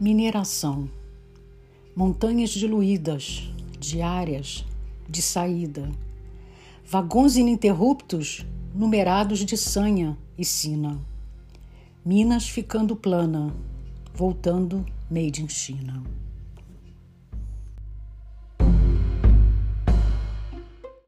Mineração. Montanhas diluídas, diárias, de saída. Vagões ininterruptos, numerados de sanha e sina. Minas ficando plana, voltando made in China.